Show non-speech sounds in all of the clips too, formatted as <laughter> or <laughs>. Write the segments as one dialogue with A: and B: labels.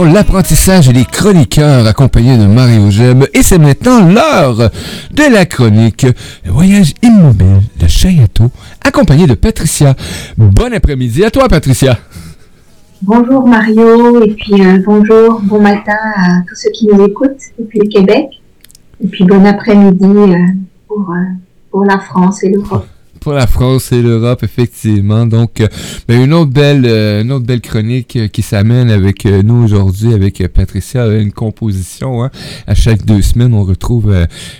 A: l'apprentissage des chroniqueurs accompagnés de Mario Gem. Et c'est maintenant l'heure de la chronique Voyage immobile de Chayato, accompagné de Patricia. Bon après-midi à toi, Patricia.
B: Bonjour Mario, et puis euh, bonjour, bon matin à tous ceux qui nous écoutent depuis le Québec. Et puis bon après-midi euh, euh, pour la France et l'Europe
A: pour la France et l'Europe, effectivement. Donc, euh, ben, une autre belle, euh, une autre belle chronique euh, qui s'amène avec nous aujourd'hui, avec Patricia, une composition. Hein. À chaque deux semaines, on retrouve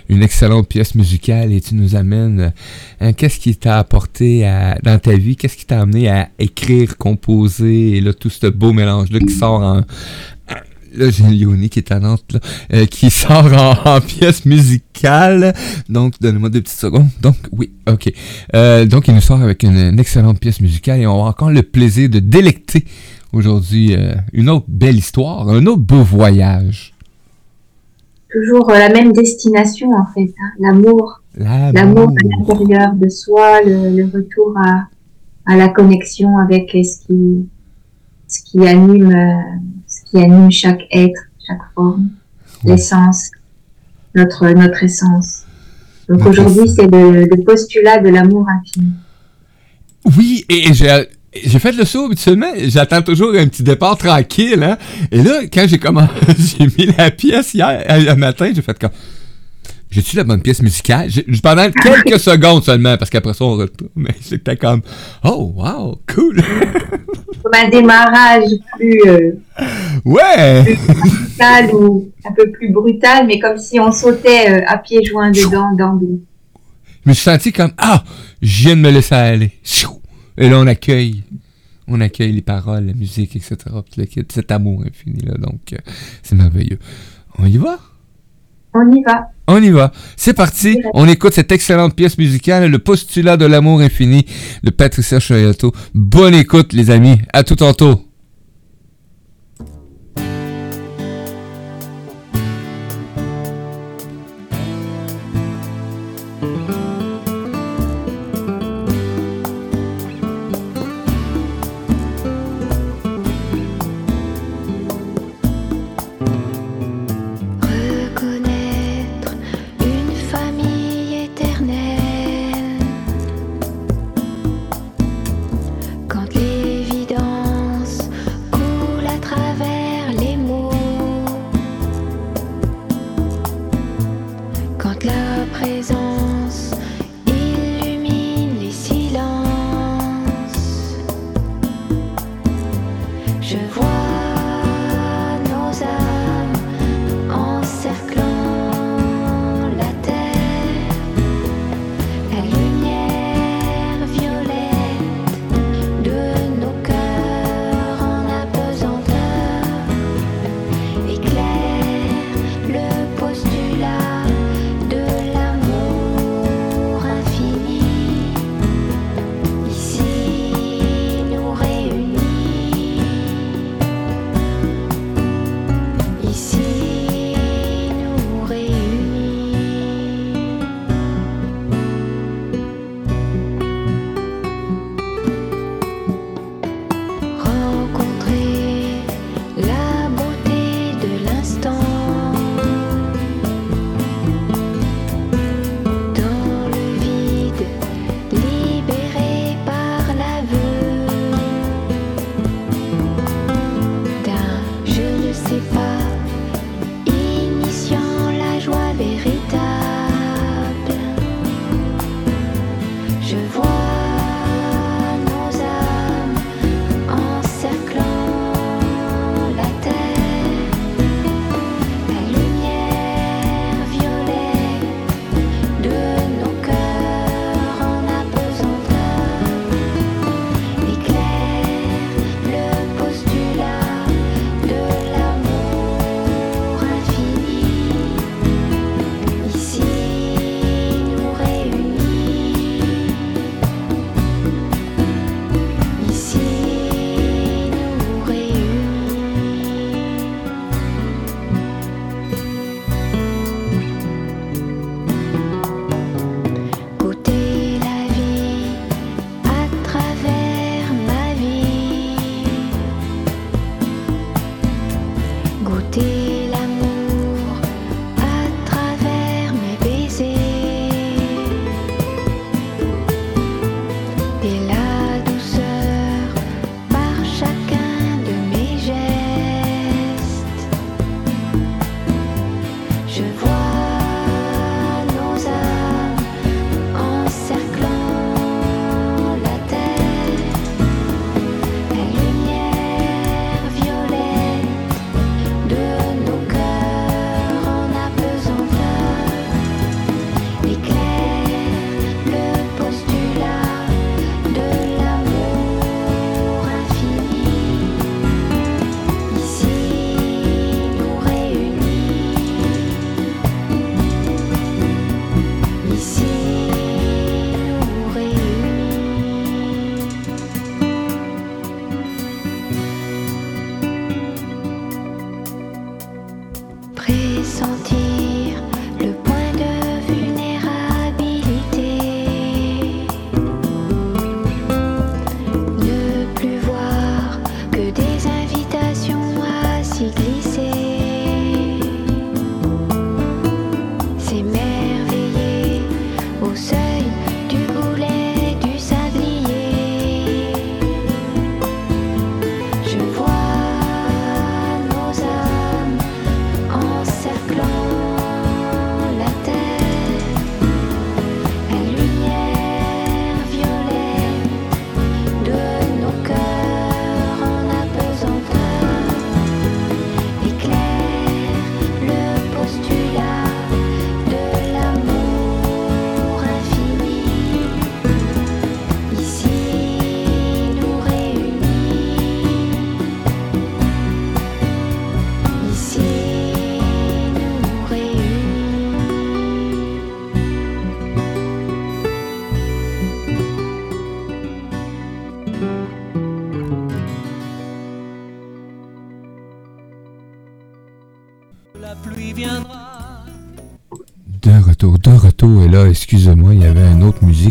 A: une excellente pièce musicale et tu nous amènes. Hein, qu'est-ce qui t'a apporté dans ta vie? Qu'est-ce qui t'a amené à écrire, composer? Et là tout ce beau mélange là qui sort en, là, j'ai Léonie qui est talente, là, euh, qui <laughs> sort en, pièce musicale. Donc, donnez-moi deux petites secondes. Donc, oui, ok. Euh, donc, il nous sort avec une, excellente pièce musicale et on a encore le plaisir de délecter aujourd'hui euh, une autre belle histoire, un autre beau voyage.
B: Toujours la même destination, en fait. Hein. L'amour. L'amour à l'intérieur de soi, le, retour à, à, la connexion avec ce qui, ce qui anime qui anime chaque être, chaque forme, l'essence, notre, notre essence. Donc aujourd'hui, c'est le, postulat de l'amour infini.
A: Oui, et j'ai j'ai fait le saut habituellement, j'attends toujours un petit départ tranquille, hein. Et là, quand j'ai commencé, <laughs> j'ai mis la pièce hier, un matin, j'ai fait comme, j'ai-tu la bonne pièce musicale? Pendant <laughs> quelques secondes seulement, parce qu'après ça, on retourne. Mais c'était comme, oh, wow, cool!
B: comme un démarrage plus. Euh,
A: ouais!
B: brutal ou un peu plus brutal, mais comme si on sautait euh, à pieds joints dedans, d'angle.
A: Je me suis senti comme, ah, je viens de me laisser aller. Et là, on accueille. On accueille les paroles, la musique, etc. Cet amour infini, là. Donc, euh, c'est merveilleux. On y va?
B: On y va.
A: On y va. C'est parti. On écoute cette excellente pièce musicale, Le postulat de l'amour infini de Patricia Chayato. Bonne écoute, les amis. À tout tantôt.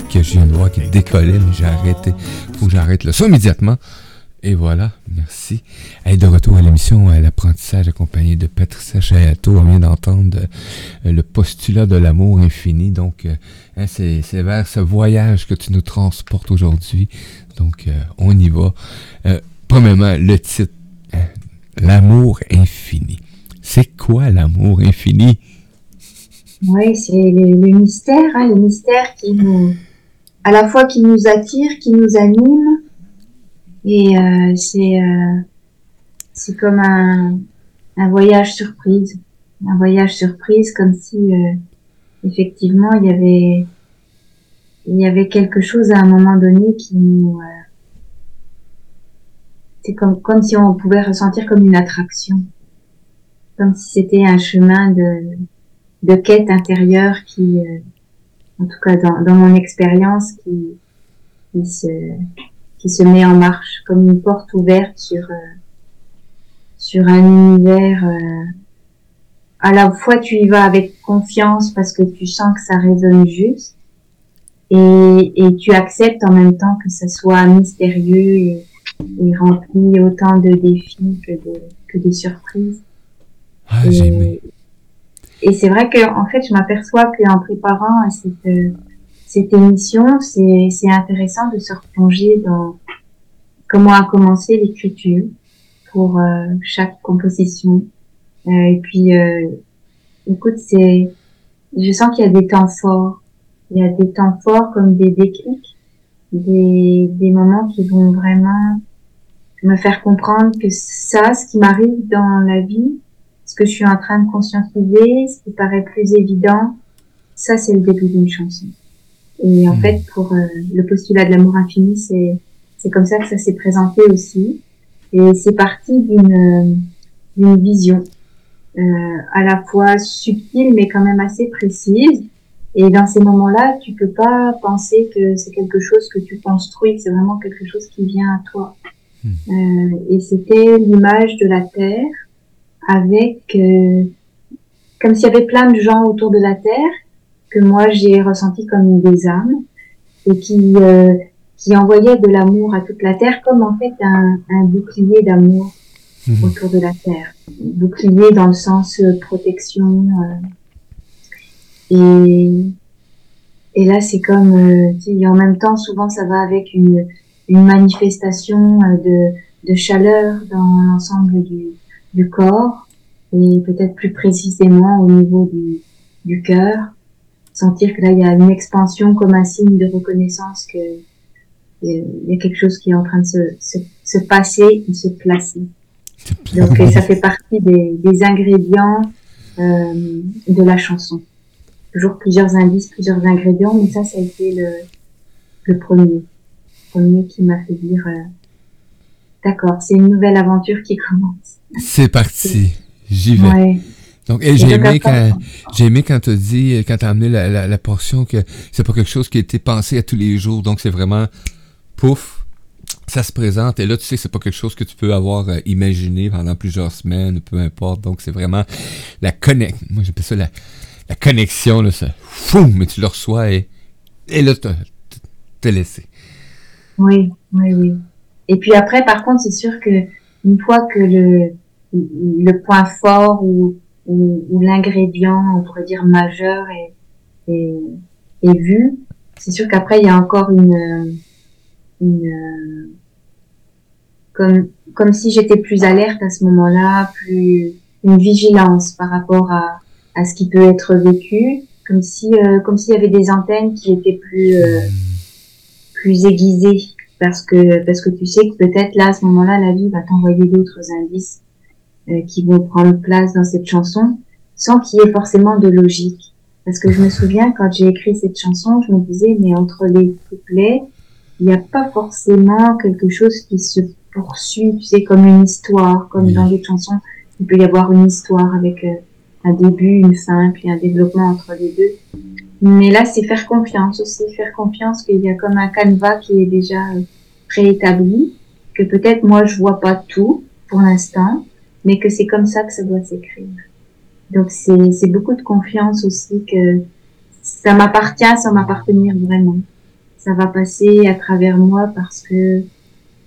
A: Musique que je viens de voir qui décollait, mais j'ai arrêté. Faut que j'arrête le son immédiatement. Et voilà, merci. Et de retour à l'émission L'apprentissage accompagné de Patricia Chayato. On vient d'entendre euh, le postulat de l'amour infini. Donc, euh, hein, c'est vers ce voyage que tu nous transportes aujourd'hui. Donc, euh, on y va. premièrement, le titre, hein, L'amour infini. C'est quoi l'amour infini?
B: Oui, c'est le, mystère, hein, le mystère qui nous, à la fois qui nous attire, qui nous anime, et euh, c'est euh, c'est comme un, un voyage surprise, un voyage surprise, comme si euh, effectivement il y avait il y avait quelque chose à un moment donné qui nous c'est comme comme si on pouvait ressentir comme une attraction, comme si c'était un chemin de de quête intérieure qui, en tout cas dans, dans mon expérience, qui, qui, se, qui se met en marche comme une porte ouverte sur, euh, sur un univers. Euh, à la fois tu y vas avec confiance parce que tu sens que ça résonne juste et, et tu acceptes en même temps que ça soit mystérieux et, et rempli autant de défis que de, que de surprises.
A: Ah,
B: et c'est vrai que en fait, je m'aperçois qu'en préparant cette, cette émission, c'est, c'est intéressant de se replonger dans comment a commencé l'écriture pour euh, chaque composition. Euh, et puis, euh, écoute, c'est, je sens qu'il y a des temps forts. Il y a des temps forts comme des déclics, des, des moments qui vont vraiment me faire comprendre que ça, ce qui m'arrive dans la vie, ce que je suis en train de conscientiser, ce qui paraît plus évident, ça c'est le début d'une chanson. Et en hmm. fait, pour euh, le postulat de l'amour infini, c'est c'est comme ça que ça s'est présenté aussi. Et c'est parti d'une d'une vision euh, à la fois subtile mais quand même assez précise. Et dans ces moments-là, tu peux pas penser que c'est quelque chose que tu construis, c'est vraiment quelque chose qui vient à toi. Hmm. Euh, et c'était l'image de la terre avec euh, comme s'il y avait plein de gens autour de la terre que moi j'ai ressenti comme des âmes et qui euh, qui envoyaient de l'amour à toute la terre comme en fait un, un bouclier d'amour mhm. autour de la Terre. Bouclier dans le sens euh, protection. et, et là, c'est comme, et en même temps, souvent, ça va avec une, une manifestation de, de chaleur dans l'ensemble du, du corps et peut-être plus précisément au niveau du, du cœur. Sentir que là, il y a une expansion comme un signe de reconnaissance que il y a quelque chose qui est en train de se, se, se passer et se placer. Donc ça fait partie des, des ingrédients euh, de la chanson. Toujours plusieurs indices, plusieurs ingrédients, mais ça, ça a été le, le premier. Le premier qui m'a fait dire, euh, d'accord, c'est une nouvelle aventure qui commence.
A: C'est parti, j'y vais. Ouais. Donc, j'ai aimé quand, j'ai aimé quand t'as dit, quand t'as amené la, la, la portion que c'est pas quelque chose qui a été pensé à tous les jours. Donc, c'est vraiment pouf, ça se présente et là tu sais c'est pas quelque chose que tu peux avoir euh, imaginé pendant plusieurs semaines peu importe donc c'est vraiment la connexion moi j'appelle ça la, la connexion là ça fou mais tu le reçois et, et là t'es laissé
B: oui oui oui et puis après par contre c'est sûr que une fois que le le point fort ou, ou, l'ingrédient on pourrait dire majeur est, est, est vu c'est sûr qu'après il y a encore une une comme comme si j'étais plus alerte à ce moment-là, plus une vigilance par rapport à, à ce qui peut être vécu, comme si euh, comme s'il y avait des antennes qui étaient plus euh, plus aiguisées parce que parce que tu sais que peut-être là à ce moment-là la vie va t'envoyer d'autres indices euh, qui vont prendre place dans cette chanson sans qu'il y ait forcément de logique. Parce que je me souviens quand j'ai écrit cette chanson je me disais mais entre les couplets il n'y a pas forcément quelque chose qui se poursuit, tu sais, comme une histoire, comme dans les chansons, il peut y avoir une histoire avec euh, un début, une fin, puis un développement entre les deux. Mais là, c'est faire confiance aussi, faire confiance qu'il y a comme un canevas qui est déjà préétabli, que peut-être moi je vois pas tout pour l'instant, mais que c'est comme ça que ça doit s'écrire. Donc c'est beaucoup de confiance aussi que ça m'appartient sans m'appartenir vraiment ça va passer à travers moi parce que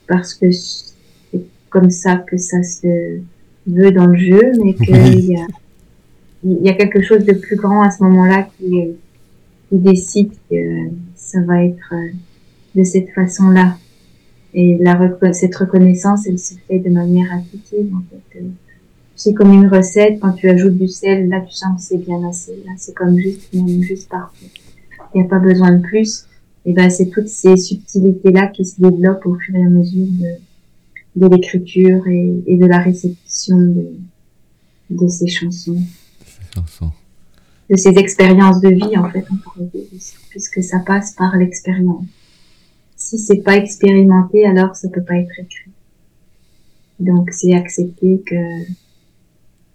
B: parce que c'est comme ça que ça se veut dans le jeu, mais qu'il y a il y a quelque chose de plus grand à ce moment-là qui, qui décide que ça va être de cette façon-là. Et cette reconnaissance, elle se fait de manière intuitive, en fait. C'est comme une recette, quand tu ajoutes du sel, là, tu sens que c'est bien assez. Là, c'est comme juste, juste parfait. Il n'y a pas besoin de plus et ben c'est toutes ces subtilités là qui se développent au fur et à mesure de, l'écriture et, de la réception de, ces chansons. chansons. De ces expériences de vie en fait, on pourrait dire, puisque ça passe par l'expérience. Si c'est pas expérimenté, alors ça peut pas être écrit. Donc c'est accepter que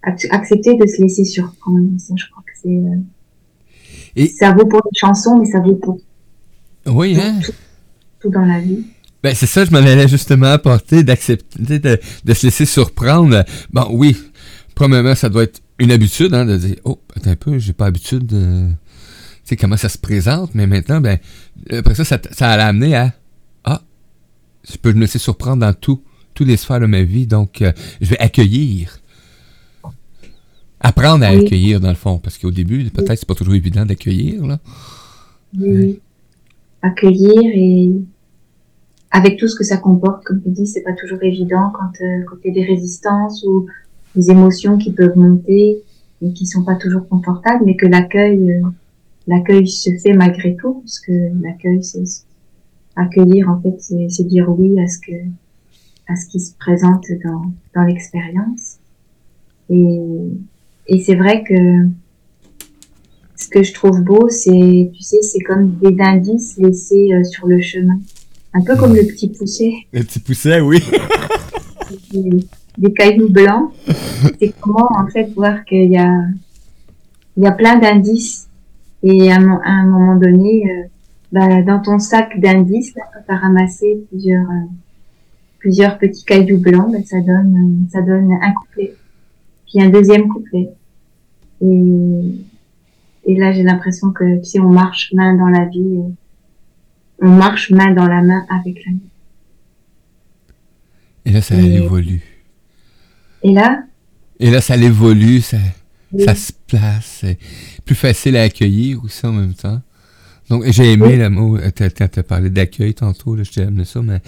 B: accepter de se laisser surprendre. Ça, je crois que c'est euh, et... ça vaut pour les chansons, mais ça vaut pour
A: oui, hein?
B: Tout, dans la vie.
A: Ben, c'est ça, je m'en allais justement apporter, d'accepter, de, de, se laisser surprendre. Bon, oui, premièrement, ça doit être une habitude, hein, de dire, oh, attends un peu, j'ai pas l'habitude de, tu sais, comment ça se présente, mais maintenant, ben, après ça, ça, ça a amené à, ah, je peux me laisser surprendre dans tout, tous les sphères de ma vie, donc, euh, je vais accueillir. Apprendre à accueillir, dans le fond, parce qu'au début, peut-être, c'est pas toujours évident d'accueillir, là.
B: Oui accueillir et avec tout ce que ça comporte, comme tu dis, c'est pas toujours évident quand, euh, quand il y a des résistances ou des émotions qui peuvent monter et qui sont pas toujours confortables, mais que l'accueil, euh, l'accueil se fait malgré tout, parce que l'accueil, c'est accueillir en fait, c'est dire oui à ce que à ce qui se présente dans, dans l'expérience. Et, et c'est vrai que ce que je trouve beau, c'est, tu sais, c'est comme des indices laissés euh, sur le chemin. Un peu comme le petit pousset.
A: Le petit pousset, oui. <laughs>
B: des, cailloux blancs. <laughs> C'est comment, en fait, voir qu'il y a, il y a plein d'indices. Et à, un moment donné, euh, bah, dans ton sac d'indices, quand tu as ramassé plusieurs, euh, plusieurs petits cailloux blancs, bah, ça donne, ça donne un couplet. Puis un deuxième couplet. Et, et là, j'ai l'impression que, tu sais, on marche main dans la vie, on marche main dans la main avec la vie.
A: Et là, ça évolue.
B: Et là?
A: Et là, ça évolue, ça, ça se place. C'est plus facile à accueillir aussi en même temps. Donc, j'ai aimé le mot, euh, tu as, parlé d'accueil tantôt, là, je t'ai amené ça, mais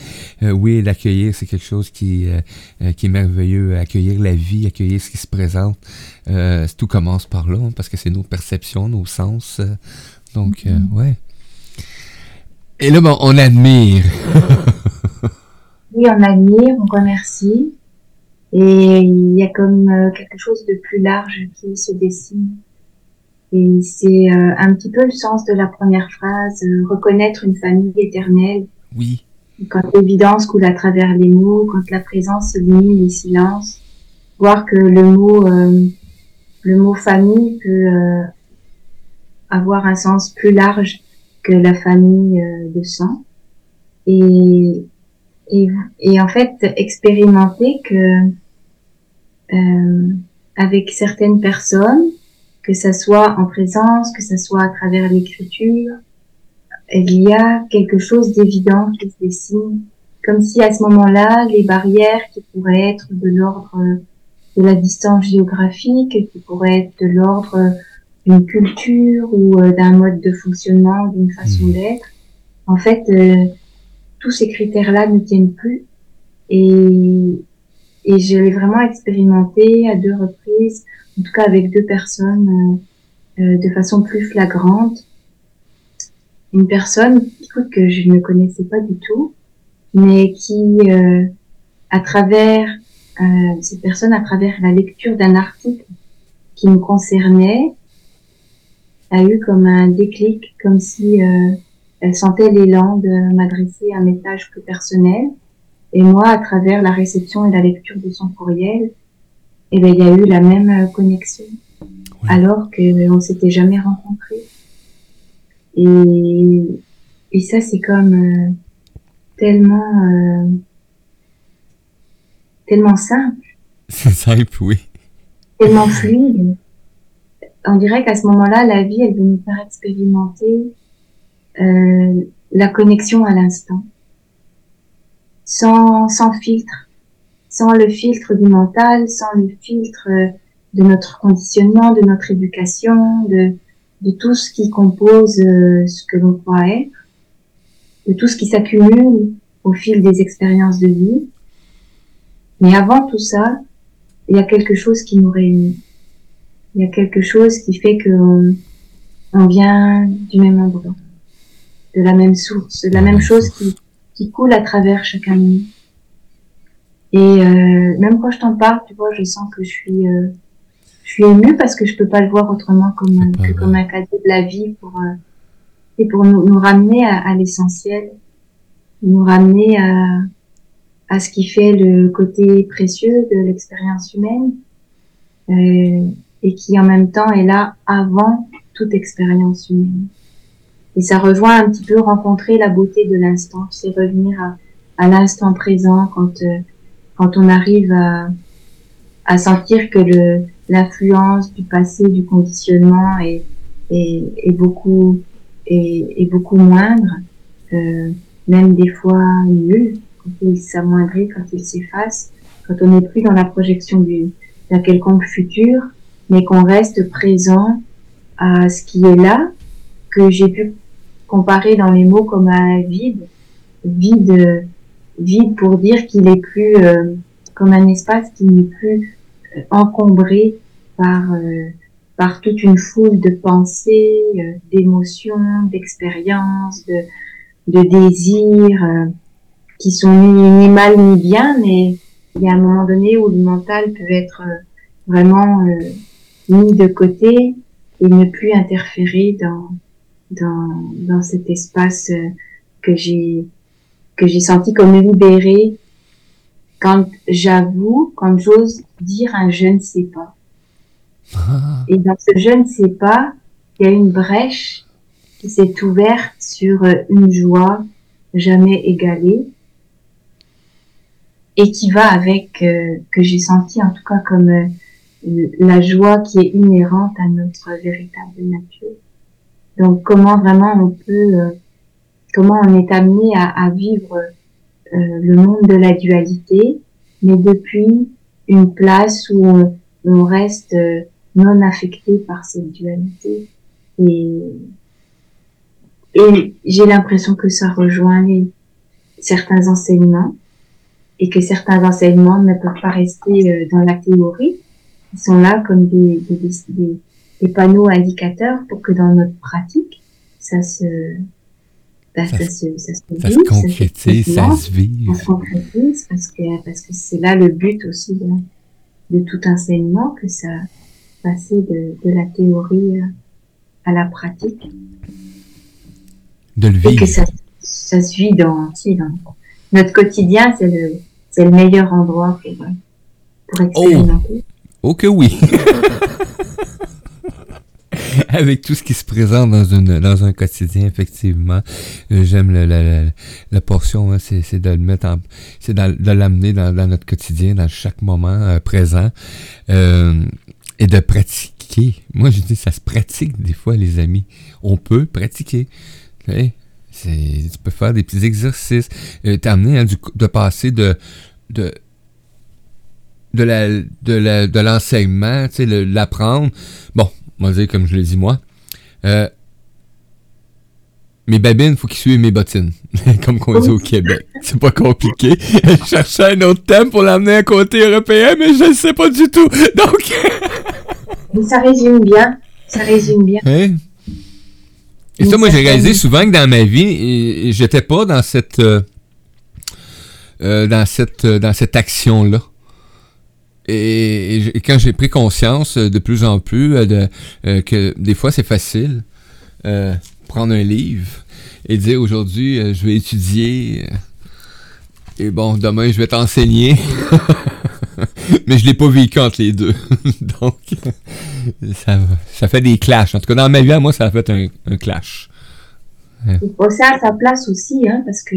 A: euh, oui, l'accueillir, c'est quelque chose qui, euh, qui est merveilleux. Accueillir la vie, accueillir ce qui se présente. tout commence par là, hein, parce que c'est nos perceptions, nos sens. donc, mm-hmm. ouais. Et là, bon, on admire.
B: oui, on admire, on remercie. Et il y a comme quelque chose de plus large qui se dessine. Et c'est euh, un petit peu le sens de la première phrase, euh, reconnaître une famille éternelle.
A: Oui.
B: Quand l'évidence coule à travers les mots, quand la présence illumine les silences, voir que le mot, euh, le mot famille peut avoir un sens plus large que la famille de sang. Et, et, et, en fait, expérimenter que avec certaines personnes, que ça soit en présence, que ça soit à travers l'écriture, il y a quelque chose d'évident qui se dessine, comme si à ce moment-là, les barrières qui pourraient être de l'ordre de la distance géographique, qui pourraient être de l'ordre d'une culture ou euh, d'un mode de fonctionnement, d'une façon mmh. d'être, en fait, euh, tous ces critères-là ne tiennent plus. Et, et je l'ai vraiment expérimenté à deux reprises en tout cas avec deux personnes euh, euh, de façon plus flagrante. Une personne que je ne connaissais pas du tout, mais qui, euh, à travers cette personne, à travers la lecture d'un article qui me concernait, a eu comme un déclic, comme si elle sentait l'élan de m'adresser un message plus personnel. Et moi, à travers la réception et la lecture de son courriel, eh ben il y a eu la même euh, connexion, alors qu'on s'était jamais rencontrés. Et, et ça, c'est comme euh, tellement, euh, tellement simple.
A: C'est simple, oui.
B: Tellement fluide. On dirait qu'à ce moment-là, la vie, elle veut nous faire expérimenter euh, la connexion à l'instant, sans, sans filtre, sans le filtre du mental, sans le filtre euh, de notre conditionnement, de notre éducation, de, de tout ce qui compose euh, ce que l'on croit être, de tout ce qui s'accumule au fil des expériences de vie. Mais avant tout ça, il y a quelque chose qui nous réunit. Il y a quelque chose qui fait qu'on on vient du même endroit, de la même source, de la même chose qui, qui coule à travers chacun de nous. Et euh, même quand je t'en parle, tu vois, je sens que je suis, euh, je suis émue parce que je peux pas le voir autrement comme que comme un cadeau de la vie pour euh, et pour nous, nous ramener à, à l'essentiel, nous ramener à à ce qui fait le côté précieux de l'expérience humaine et qui en même temps est là avant toute expérience humaine. Et ça rejoint un petit peu rencontrer la beauté de l'instant, c'est revenir à, à l'instant présent quand euh, quand on arrive à, à sentir que le, l'influence du passé, du conditionnement est, est, est beaucoup, est, est, beaucoup moindre, euh, même des fois nul, quand il s'amoindrit, quand il s'efface, quand on n'est plus dans la projection du, d'un quelconque futur, mais qu'on reste présent à ce qui est là, que j'ai pu comparer dans les mots comme un vide, vide vide pour dire qu'il est plus euh, comme un espace qui n'est plus euh, encombré par euh, par toute une foule de pensées, d'émotions, d'expériences, de, de désirs qui sont ni, ni, mal ni bien, mais il y a un moment donné où le mental peut être vraiment mis de côté et ne plus interférer dans dans, dans cet espace que j'ai que j'ai senti comme libérée quand j'avoue, quand j'ose dire un je ne sais pas. Ah. Et dans ce je ne sais pas, il y a une brèche qui s'est ouverte sur une joie jamais égalée et qui va avec, euh, que j'ai senti en tout cas comme euh, la joie qui est inhérente à notre véritable nature. Donc comment vraiment on peut euh, comment on est amené à, à vivre euh, le monde de la dualité, mais depuis une place où on, reste euh, non affecté par cette dualité. Et, et j'ai l'impression que ça rejoint certains enseignements et que certains enseignements ne peuvent pas rester euh, dans la théorie. Ils sont là comme des, des, des, des panneaux indicateurs pour que dans notre pratique, ça se, bah, ça, se, ça, se,
A: ça se concrétise, ça se, vit.
B: Ça se concrétise parce que parce que c'est là le but aussi de, de, tout enseignement que ça passer de, de la théorie à la pratique.
A: De le vivre. Et
B: que ça, ça se vit dans, dans notre quotidien, c'est le c'est le meilleur endroit pour, pour oh! expérimenter.
A: Oh, oh que oui. <laughs> <laughs> avec tout ce qui se présente dans une dans un quotidien effectivement. Euh, j'aime la, la, portion hein, c'est de le mettre en c'est de l'amener dans, notre quotidien dans chaque moment euh, présent euh, et de pratiquer. Moi je dis ça se pratique des fois les amis. On peut pratiquer. Tu peux faire des petits exercices. T'amener hein, de passer de de de la de de l'enseignement, tu sais, l'apprendre. Bon, on va dire comme je l'ai dit moi. Euh, mes babines, faut qu'ils suivent mes bottines. <laughs> comme qu'on dit au Québec. C'est pas compliqué. <laughs> je cherchais un autre thème pour l'amener à côté européen, mais je ne sais pas du tout. <laughs> Donc.
B: ça résume bien. Ça résume bien.
A: Hein? Et ça, moi, j'ai réalisé souvent que dans ma vie, j'étais pas dans cette. Euh, euh, dans cette, dans cette action-là. Et, quand j'ai pris conscience euh, de plus en plus euh, de, euh, que des fois c'est facile prendre un livre et dire aujourd'hui je vais étudier et bon demain je vais t'enseigner. <laughs> Mais je l'ai pas vécu entre les deux. <laughs> Donc ça, ça fait des clashs. En tout cas dans ma vie moi ça a fait un, clash.
B: Il faut ça à sa place aussi hein, parce que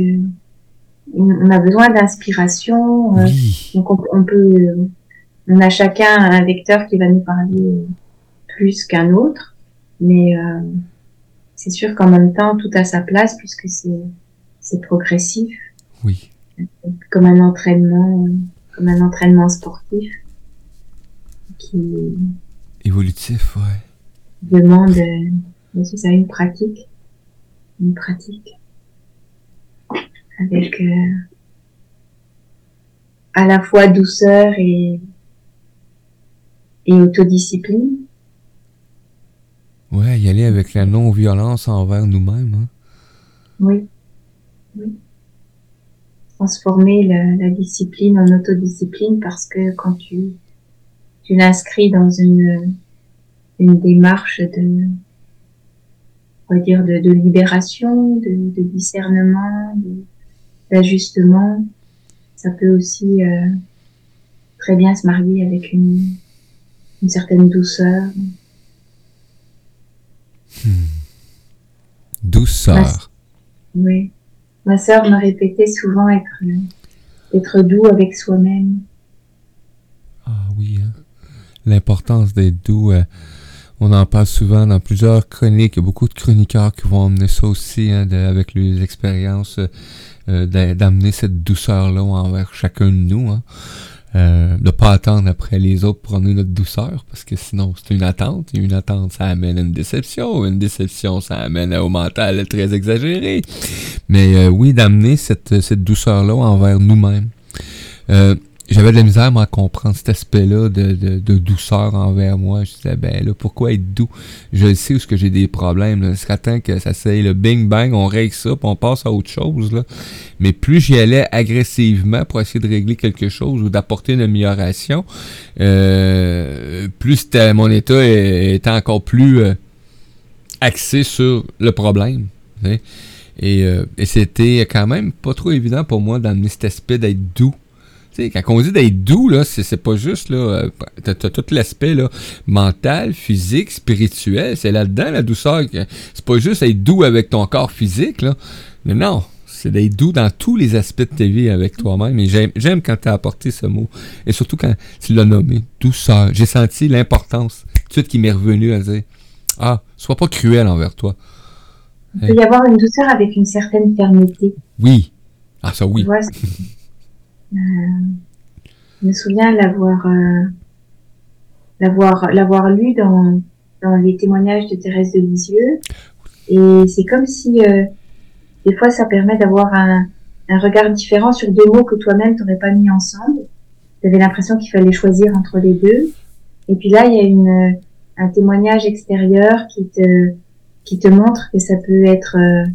B: on a besoin d'inspiration donc on peut on a chacun un vecteur qui va nous parler plus qu'un autre, mais euh, c'est sûr qu'en même temps, tout a sa place puisque c'est c'est progressif.
A: Oui.
B: Comme un entraînement, comme un entraînement sportif qui
A: évolutif, ouais.
B: Demande, euh, ça une pratique, une pratique avec euh, à la fois douceur et et autodiscipline.
A: Ouais, y aller avec la non-violence envers nous-mêmes. Hein?
B: Oui. oui. Transformer la, discipline en autodiscipline parce que quand tu, tu l'inscris dans une, une démarche de, on va dire, de, de libération, de, de discernement, d'ajustement, ça peut aussi euh, très bien se marier avec une, une certaine douceur.
A: Hmm. Douceur.
B: oui. Ma sœur me répétait souvent être, être doux avec soi-même.
A: Ah oui, hein. l'importance d'être doux. Euh, on en parle souvent dans plusieurs chroniques. Il y a beaucoup de chroniqueurs qui vont emmener ça aussi hein, avec les expériences, euh, d'amener cette douceur-là envers chacun de nous. Hein. Euh, de pas attendre après les autres pour amener notre douceur, parce que sinon c'est une attente, une attente ça amène à une déception, une déception ça amène au mental très exagéré. Mais euh, oui, d'amener cette, cette douceur-là envers nous-mêmes. Euh, j'avais de la misère à comprendre cet aspect-là de, de, de, douceur envers moi. Je disais, ben là, pourquoi être doux? Je sais où ce que j'ai des problèmes. Là. Ce temps que ça c'est le bing bang, on règle ça, puis on passe à autre chose. Là. Mais plus j'y allais agressivement pour essayer de régler quelque chose ou d'apporter une amélioration, euh, plus mon état était encore plus euh, axé sur le problème. Et, euh, et c'était quand même pas trop évident pour moi d'amener cet aspect d'être doux sais, quand on dit d'être doux, là, c'est, pas juste, là, euh, t'as, tout l'aspect, là, mental, physique, spirituel, c'est là-dedans, la douceur. C'est pas juste être doux avec ton corps physique, là. Mais non, c'est d'être doux dans tous les aspects de ta vie avec toi-même. Et j'aime, quand t'as apporté ce mot. Et surtout quand tu l'as nommé, douceur. J'ai senti l'importance, tout de suite qui m'est revenu à dire, ah, sois pas cruel envers toi.
B: Il peut y avoir une douceur avec une certaine fermeté.
A: Oui. Ah, ça oui. <laughs>
B: je me souviens l'avoir euh, l'avoir l'avoir lu dans dans les témoignages de Thérèse de Lisieux et c'est comme si euh, des fois ça permet d'avoir un, un regard différent sur deux mots que toi-même t'aurais pas mis ensemble. Tu l'impression qu'il fallait choisir entre les deux. Et puis là, il y a une, un témoignage extérieur qui te, qui te montre que ça peut être, euh,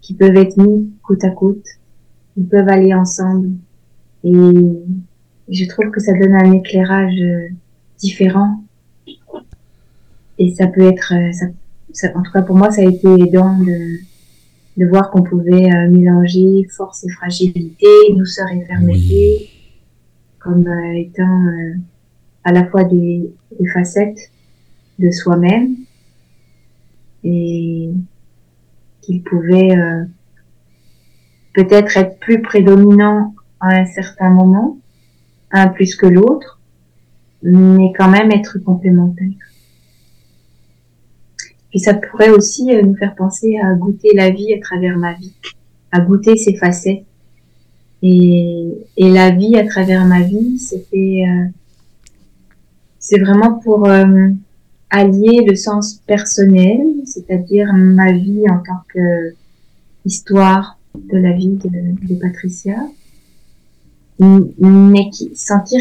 B: qui peuvent être mis côte à côte. Ils peuvent aller ensemble. Et je trouve que ça donne un éclairage euh, différent. Et ça peut être, euh, ça, en tout cas pour moi, ça a été aidant de, de voir qu'on pouvait mélanger force et fragilité, douceur et fermeté, comme étant à la fois des, des facettes de soi-même et qu'il pouvait euh, peut-être être plus prédominant à un certain moment, un plus que l'autre, mais quand même être complémentaire. Puis ça pourrait aussi euh, nous faire penser à goûter la vie à travers ma vie, à goûter ses facettes. Et, et la vie à travers ma vie, c'était, euh, c'est vraiment pour allier le sens personnel, c'est-à-dire ma vie en tant que histoire de la vie de, Patricia, mais qui, sentir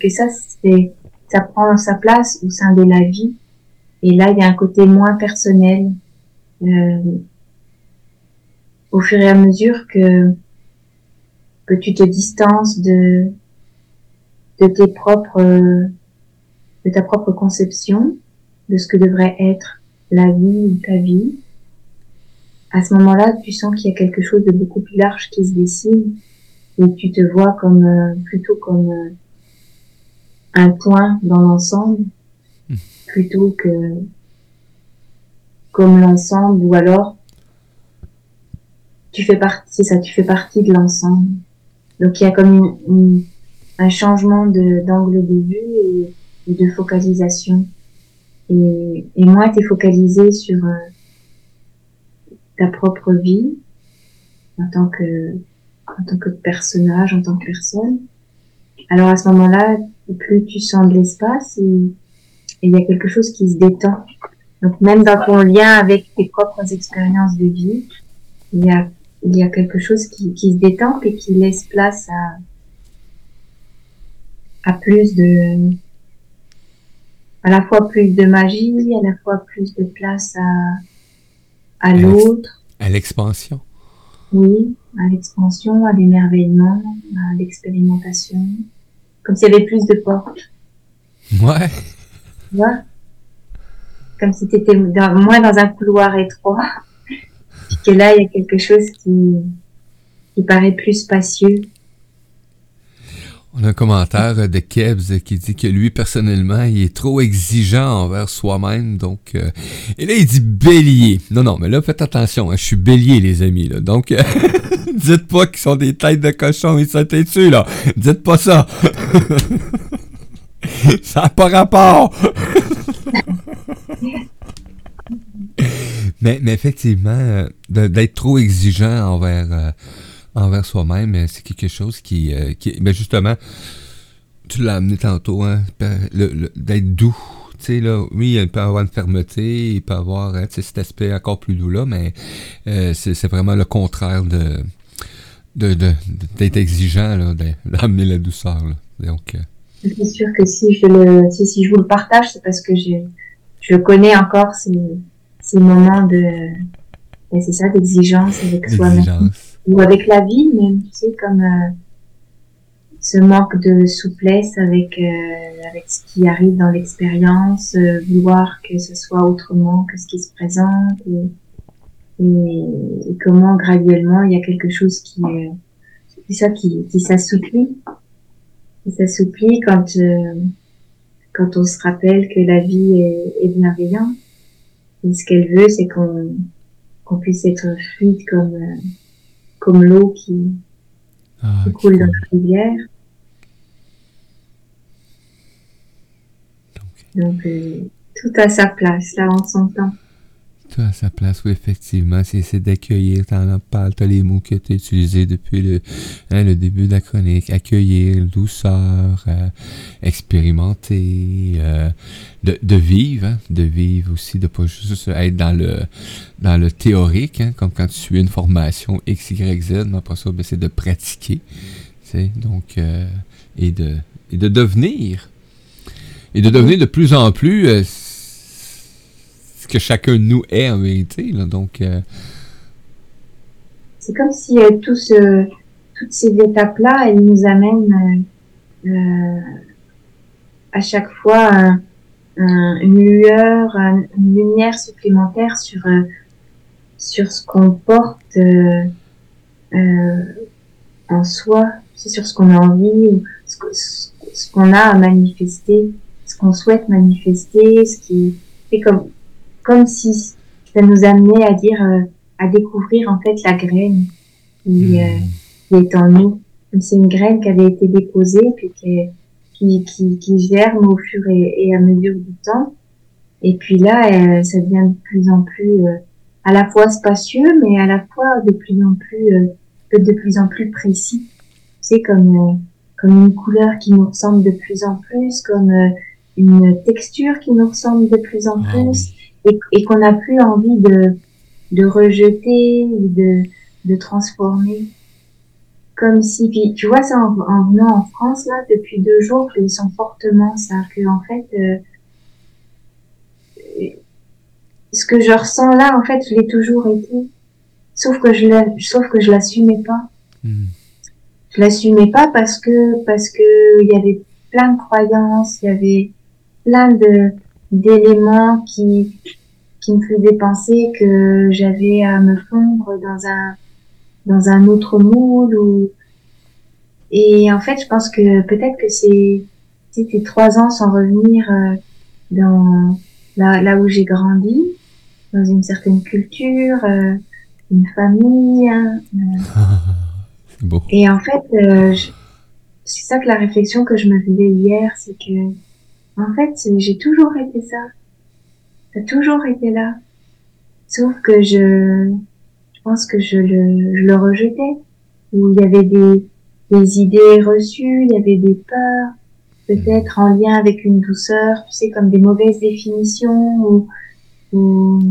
B: que ça, c'est, ça prend sa place au sein de la vie. Et là, il y a un côté moins personnel. Euh, au fur et à mesure que que tu te distances de de tes propres de ta propre conception, de ce que devrait être la vie ou ta vie, à ce moment-là, tu sens qu'il y a quelque chose de beaucoup plus large qui se dessine et tu te vois comme euh, plutôt comme euh, un point dans l'ensemble hmm. plutôt que comme l'ensemble ou alors tu fais partie c'est ça tu fais partie de l'ensemble donc il y a comme un changement de d'angle de vue et de focalisation et, et moins tu es focalisé sur euh, ta propre vie en tant que en tant que personnage, en tant que personne. Alors à ce moment-là, plus tu sens de l'espace et il y a quelque chose qui se détend. Donc même dans ton lien avec tes propres expériences de vie, il y a, il y a quelque chose qui, qui se détend et qui laisse place à, à plus de, à la fois plus de magie, à la fois plus de place à, à l'autre.
A: À l'expansion.
B: Oui, à l'expansion, à l'émerveillement, à l'expérimentation. Comme s'il y avait plus de portes.
A: Ouais.
B: Tu vois? Comme si tu étais moins dans un couloir étroit. Puis que là, il y a quelque chose qui, qui paraît plus spacieux.
A: On a un commentaire de Kebs qui dit que lui, personnellement, il est trop exigeant envers soi-même. Donc, euh, et là, il dit bélier. Non, non, mais là, faites attention. Hein, je suis bélier, les amis. Donc, <laughs> dites pas qu'ils sont des têtes de cochon et ça dessus, là. Dites pas ça. <laughs> ça n'a pas rapport. <laughs> mais, mais effectivement, euh, d'être trop exigeant envers... Euh, envers soi-même, euh, c'est quelque chose qui, euh, qui ben justement, tu l'as amené tantôt, hein, d'être doux. Tu sais, là, oui, il peut avoir une fermeté, il peut avoir hein, cet aspect encore plus doux là, mais euh, c'est vraiment le contraire de d'être exigeant, d'amener la douceur. Là. Donc,
B: C'est sûr que si je le si, si je vous le partage, c'est parce que je, je connais encore ces, ces moments de c'est ça d'exigence avec soi-même ou avec la vie même, tu sais, comme euh, ce manque de souplesse avec euh, avec ce qui arrive dans l'expérience, euh, vouloir que ce soit autrement que ce qui se présente et, et, comment graduellement il y a quelque chose qui c'est ça qui, qui s'assouplit, qui s'assouplit quand quand on se rappelle que la vie est, est bienveillante. Et ce qu'elle veut c'est qu'on qu'on puisse être fluide comme comme l'eau qui, ah, coule dans la rivière. Donc, euh, tout à sa place, là, en son temps.
A: Tout à sa place, oui, effectivement. C'est d'accueillir, t'en en parles, t'as les mots que tu as utilisés depuis le, hein, le début de la chronique. Accueillir, douceur, euh, expérimenter, euh, de, de vivre, hein, de vivre aussi, de pas juste être dans le dans le théorique, hein, comme quand tu suis une formation X, Y, Z, mais après ça, ben, c'est de pratiquer. Donc, euh, et, de, et de devenir. Et de devenir de plus en plus que chacun de nous est en vérité. Là, donc, euh,
B: C'est comme si euh, toutes ces étapes-là, elles nous amènent euh, à chaque fois une lueur, une lumière supplémentaire sur, sur ce qu'on porte en soi, sur ce qu'on a envie, ce qu'on a à manifester, ce qu'on souhaite manifester, ce qui est comme comme si ça nous amenait à dire, euh, à découvrir en fait la graine qui, euh, hmm. est en nous. C'est une graine qui avait été déposée puis qui, qui, qui, germe au fur et, à mesure du temps. Et puis là, euh, ça devient de plus en plus à la fois spacieux, mais à la fois de plus en plus de plus en plus précis. C'est comme comme une couleur qui nous ressemble de plus en plus, comme une texture qui nous ressemble de plus en ah plus et, qu'on n'a plus envie de, de rejeter ou de, de transformer. Comme si, puis tu vois ça en, venant en France là depuis deux jours, je le sens fortement ça que en fait euh, ce que je ressens là en fait je l'ai toujours été, sauf que je la, sauf que je l'assumais pas. Hmm. Je l'assumais pas parce que parce que il y avait plein de croyances, il y avait plein de d'éléments qui qui me faisaient penser que j'avais à me fondre dans un dans un autre ou et en fait je pense que peut-être que c'est ces trois ans sans revenir euh, dans là, là où j'ai grandi dans une certaine culture euh, une famille hein, <laughs> euh. et en fait c'est ça que la réflexion que je me faisais hier c'est que en fait j'ai toujours été ça ça a toujours été là. Sauf que je, je pense que je le, je le rejetais. Où il y avait des, des idées reçues, il y avait des peurs, peut-être en lien avec une douceur, tu sais, comme des mauvaises définitions ou, ou,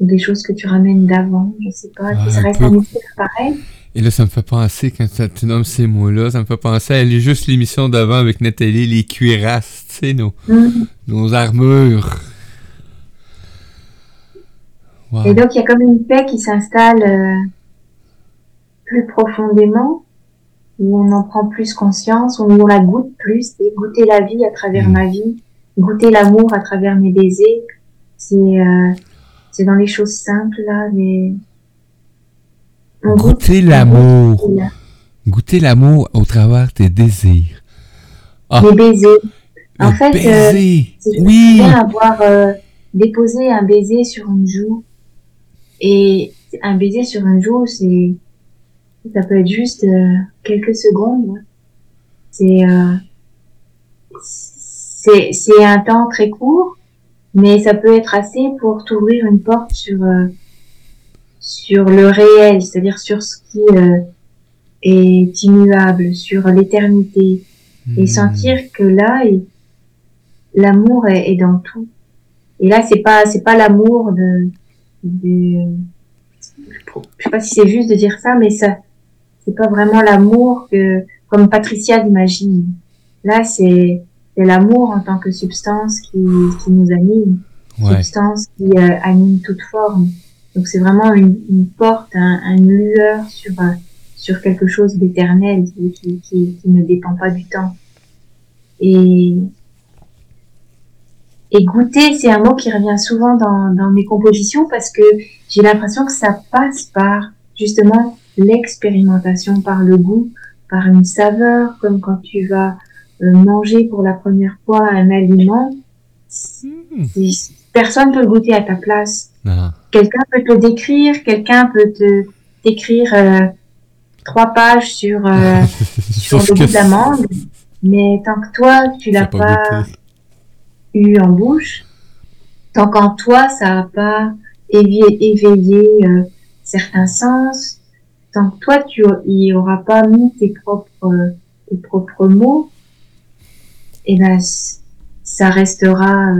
B: des choses que tu ramènes d'avant, je sais pas, qui ça reste un pareil.
A: Et là, ça me fait penser, quand tu nommes ces mots-là, ça me fait penser à juste l'émission d'avant avec Nathalie, les cuirasses, tu sais, nos, mm-hmm. nos armures.
B: Et donc, il y a comme une paix qui s'installe euh, plus profondément, où on en prend plus conscience, où on la goûte plus, et goûter la vie à travers mm. ma vie, goûter l'amour à travers mes baisers. C'est euh, c'est dans les choses simples, là, mais...
A: goûter l'amour. Goûter l'amour au travers tes désirs.
B: Ah. Les baisers. En fait, euh, oui. avoir euh, déposé un baiser sur une joue, et un baiser sur un jour, c'est, ça peut être juste euh, quelques secondes. C'est, euh, c'est, c'est un temps très court, mais ça peut être assez pour t'ouvrir une porte sur, euh, sur le réel, c'est-à-dire sur ce qui est immuable, sur l'éternité, et hmm. sentir que là, l'amour est, est dans tout. Et là, c'est pas, c'est pas l'amour de, je sais pas si c'est juste de dire ça, mais ça, c'est pas vraiment l'amour que, comme Patricia l'imagine. Là, c'est, c'est l'amour en tant que substance qui, qui nous anime, substance qui euh, anime toute forme. Donc c'est vraiment une, une porte, un, une lueur sur euh, sur quelque chose d'éternel qui, qui, qui, qui, ne dépend pas du temps. Et et goûter, c'est un mot qui revient souvent dans, dans mes compositions parce que j'ai l'impression que ça passe par justement l'expérimentation, par le goût, par une saveur, comme quand tu vas euh, manger pour la première fois un aliment. Hmm. Personne peut le goûter à ta place. Ah. Quelqu'un peut te le décrire, quelqu'un peut te décrire euh, trois pages sur, euh, <laughs> sur le goût d'amande, mais tant que toi, tu l'as pas, eu en bouche, tant qu'en toi, ça n'a pas éveiller certains sens. Tant que toi, tu n'y auras pas mis tes propres, tes propres mots, et eh ben, ça restera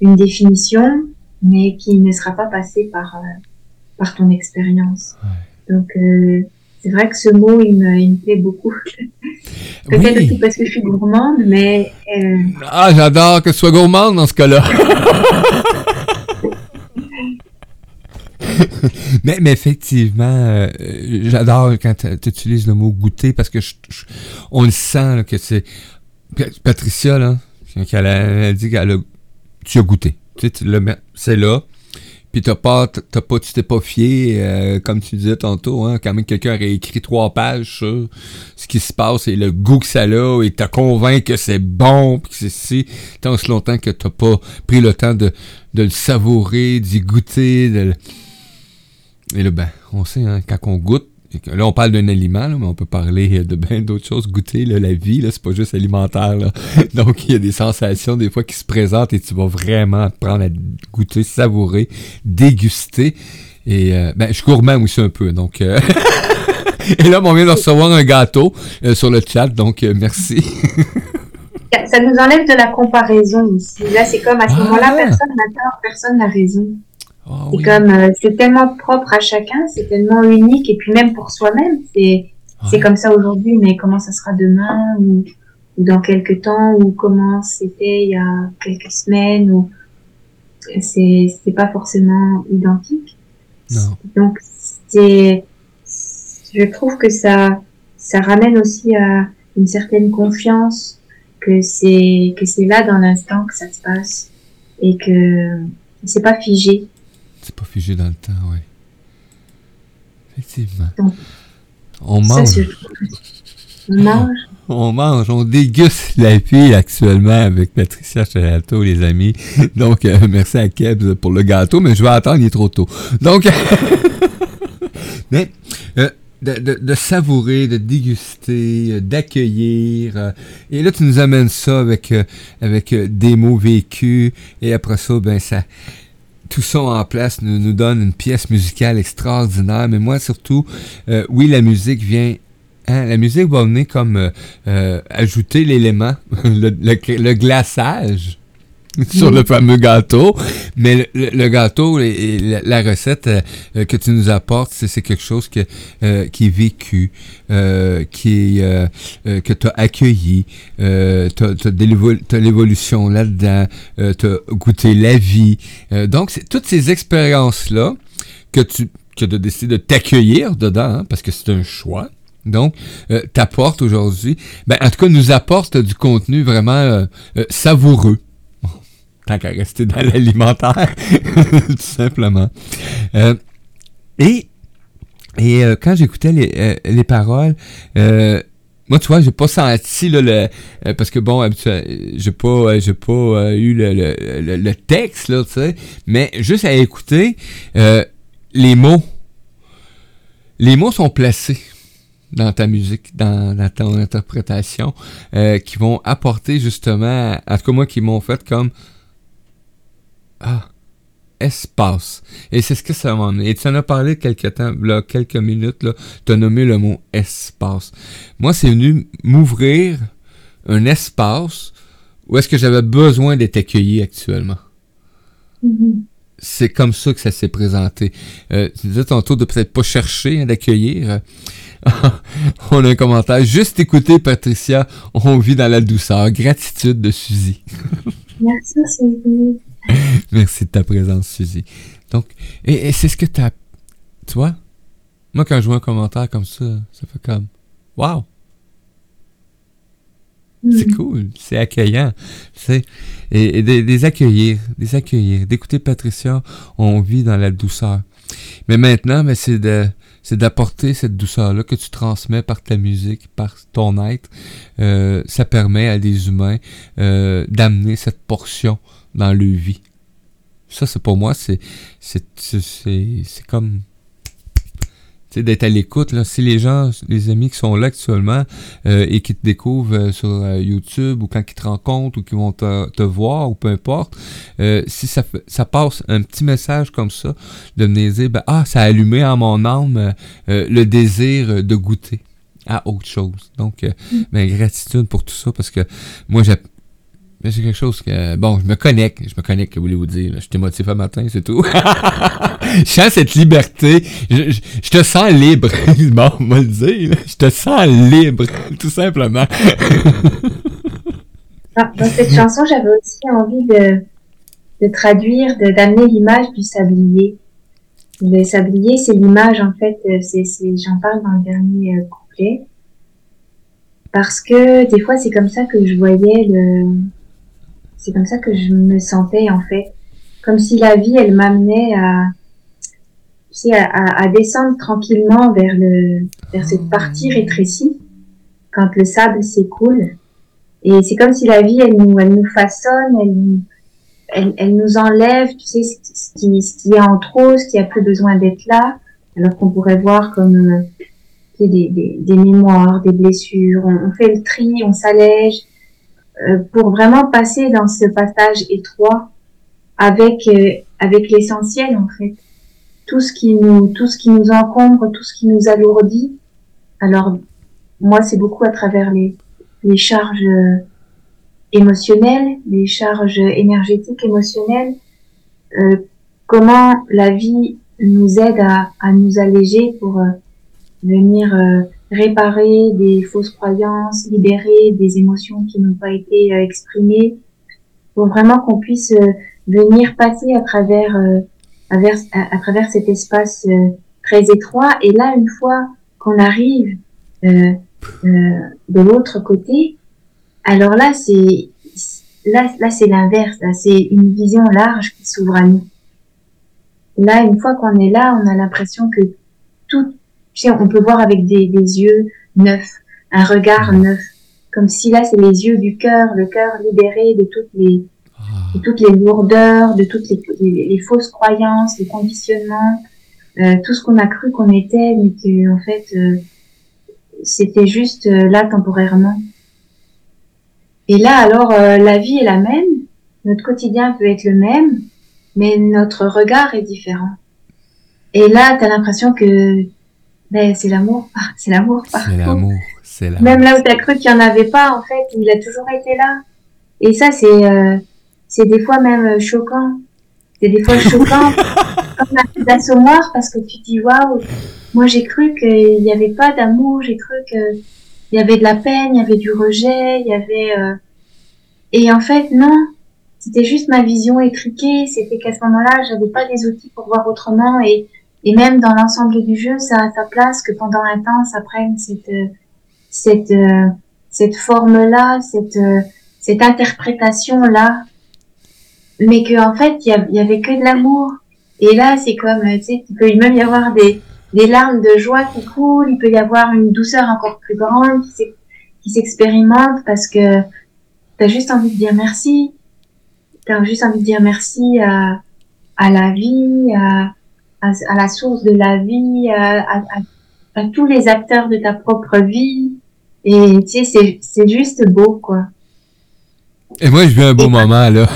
B: une définition, mais qui ne sera pas passée par, par ton expérience. Donc, c'est vrai que ce mot, il me, il me plaît beaucoup. Peut-être aussi parce que je suis gourmande, mais... Euh...
A: Ah, j'adore que tu sois gourmande dans ce cas-là. <laughs> mais, mais, effectivement, euh, j'adore quand tu utilises le mot goûter parce que je, on le sent que c'est... Patricia, là, quand elle a, dit qu'elle a... Tu as goûté. Tu sais, c'est là puis t'as pas, t'as pas, tu t'es pas fié, euh, comme tu disais tantôt, hein, quand même quelqu'un aurait écrit trois pages sur ce qui se passe et le goût que ça a, et t'as convaincu que c'est bon, puis c'est si, tant aussi longtemps que t'as pas pris le temps de, de le savourer, d'y goûter, de... et là, ben, on sait, hein, quand on goûte, Là, on parle d'un aliment, mais on peut parler de bien d'autres choses. Goûter la vie, c'est pas juste alimentaire. <laughs> Donc, il y a des sensations des fois qui se présentent et tu vas vraiment prendre à goûter, savourer, déguster. Et euh, ben, je suis gourmand aussi un peu. Donc, euh, <laughs> et là, on vient de recevoir un gâteau euh, sur le chat. Donc, merci. <laughs>
B: Ça nous enlève de la comparaison aussi. Là, c'est comme à ce moment-là, ah! personne n'a tort, personne n'a raison. Ah c'est comme, euh, c'est tellement propre à chacun, c'est tellement unique, et puis même pour soi-même, c'est, c'est comme ça aujourd'hui, mais comment ça sera demain, ou, dans quelques temps, ou comment c'était il y a quelques semaines, ou c'est, c'est pas forcément identique.
A: Non.
B: Donc, c'est, je trouve que ça, ça ramène aussi à une certaine confiance que c'est, que c'est là dans l'instant que ça se passe, et que c'est pas figé.
A: C'est pas figé dans le temps, oui. Effectivement. on mange. <laughs>
B: on mange.
A: On mange, on déguste la vie actuellement avec Patricia Chalato, les amis. <laughs> Donc, euh, merci à Kebs pour le gâteau, mais je vais attendre, il est trop tôt. Donc, <laughs> mais euh, de, savourer, de déguster, euh, d'accueillir. et là, tu nous amènes ça avec, avec des mots vécus. Et après ça, ben ça tout ça en place nous, nous donne une pièce musicale extraordinaire. Mais moi, surtout, euh, oui, la musique vient Hein, la musique va venir comme euh, euh, ajouter l'élément, <laughs> le, glaçage <laughs> sur le fameux gâteau. Mais le, gâteau et, la, recette euh, que tu nous apportes, c'est quelque chose que, qui est vécu, qui est, que tu as accueilli, tu as, l'évolution là-dedans, tu as goûté la vie. donc, toutes ces expériences-là que tu que de décider de t'accueillir dedans, hein, parce que c'est un choix. Donc, euh, t'apporte aujourd'hui, ben, en tout cas, nous apporte du contenu vraiment euh, euh, savoureux. Tant qu'à rester dans l'alimentaire, <laughs> tout simplement. et et quand j'écoutais les, les paroles, moi, tu vois, j'ai pas senti le parce que bon, j'ai pas j'ai pas eu le, le, le, texte là, tu sais, mais juste à écouter les mots. Les mots sont placés dans ta musique, dans, dans ton interprétation, euh, qui vont apporter justement, en tout cas moi, qui m'ont fait comme Ah, espace. Et c'est ce que ça m'a amené. Et tu en as parlé quelques temps, là, quelques minutes, là, tu as nommé le mot espace. Moi, c'est venu m'ouvrir un espace où est-ce que j'avais besoin d'être accueilli actuellement. Mm-hmm. C'est comme ça que ça s'est présenté. Euh, tu disais tantôt de peut-être pas chercher d'accueillir. <laughs> on a un commentaire. Juste écouter, Patricia. On vit dans la douceur. Gratitude de Suzy. <laughs>
B: Merci, Suzy. <laughs>
A: Merci de ta présence, Suzy. Donc, et, c'est ce que tu as. Tu vois? Moi, quand je vois un commentaire comme ça, ça fait comme. Waouh! C'est mm. cool, c'est accueillant. Et, et des, accueillir, des accueillir. D'écouter Patricia, on vit dans la douceur. Mais maintenant, mais c'est de c'est d'apporter cette douceur-là que tu transmets par ta musique, par ton être. Euh, ça permet à des humains euh, d'amener cette portion dans leur vie. Ça, c'est pour moi, c'est c'est comme d'être à l'écoute. Si les gens, les amis qui sont là actuellement euh, et qui te découvrent euh, sur euh, YouTube ou quand ils te rencontrent ou qui vont te, voir ou peu importe, si ça, ça passe un petit message comme ça, de me dire, ben, ah, ça a allumé en mon âme le désir de goûter à autre chose. Donc, mm. ben, gratitude pour tout ça parce que moi, j'ai mais c'est quelque chose que. Bon, je me connecte. Je me connecte, que voulez-vous dire? Je t'ai motivé un matin, c'est tout. <laughs> je sens cette liberté. Je, te sens libre. <laughs> bon, on va le dire. Je te sens libre, <laughs> tout simplement.
B: Ah, dans cette chanson, j'avais aussi envie de, de traduire, d'amener l'image du sablier. Le sablier, c'est l'image, en fait, euh, c'est, j'en parle dans le dernier euh, couplet. Parce que des fois, c'est comme ça que je voyais le, c'est comme ça que je me sentais en fait, comme si la vie elle m'amenait à, tu à, à, descendre tranquillement vers le vers cette partie rétrécie quand le sable s'écoule. Et c'est comme si la vie elle nous elle nous façonne, elle elle, elle nous enlève, tu sais, ce qui, ce qui est en trop, ce qui a plus besoin d'être là, alors qu'on pourrait voir comme euh, des, des, des, mémoires, des blessures, on fait le tri, on s'allège, pour vraiment passer dans ce passage étroit avec euh, avec l'essentiel en fait. Tout ce qui nous tout ce qui nous encombre tout ce qui nous alourdit. Alors moi c'est beaucoup à travers les les charges euh, émotionnelles les charges énergétiques émotionnelles. Euh, comment la vie nous aide à, à nous alléger pour venir réparer des fausses croyances, libérer des émotions qui n'ont pas été euh, exprimées, pour vraiment qu'on puisse euh, venir passer à travers, euh, à, à, travers cet espace très étroit. Et là, une fois qu'on arrive de l'autre côté, alors là, c'est là, là c'est l'inverse. Là, c'est une vision large qui s'ouvre à nous. Là, une fois qu'on est là, on a l'impression que tout, on peut voir avec des, yeux neufs, un regard neuf, comme si là, c'est les yeux du cœur, le cœur libéré de toutes les, ah. toutes les lourdeurs, de toutes les, fausses croyances, les conditionnements, euh, tout ce qu'on a cru qu'on était, mais que en fait, euh, c'était juste euh, là temporairement. Et là, alors, la vie est la même, notre quotidien peut être le même, mais notre regard est différent. Et là, tu as l'impression que ben, c'est l'amour. C'est l'amour.
A: C'est l'amour. C'est l'amour.
B: Même là où tu as cru qu'il n'y en avait pas, en fait, il a toujours été là. Et ça, c'est, euh, c'est des fois même euh, choquant. C'est des fois <laughs> choquant comme un d'assommoir parce que tu te dis, waouh, moi j'ai cru qu'il n'y avait pas d'amour, j'ai cru qu'il y avait de la peine, il y avait du rejet, il y avait, euh... et en fait, non. C'était juste ma vision étriquée. C'était qu'à ce moment-là, j'avais pas les outils pour voir autrement et, et même dans l'ensemble du jeu, ça a sa place que pendant un temps, ça prenne cette cette cette forme-là, cette cette interprétation-là, mais que en fait, il y, avait que de l'amour. Et là, c'est comme, tu sais, il peut même y avoir des des larmes de joie qui coulent, il peut y avoir une douceur encore plus grande qui s'expérimente parce que tu as juste envie de dire merci. Tu as juste envie de dire merci à, à la vie, à, à, la source de la vie, à, à, tous les acteurs de ta propre vie. Et tu sais, c'est juste beau, quoi.
A: Et moi, je vis un beau moment, là.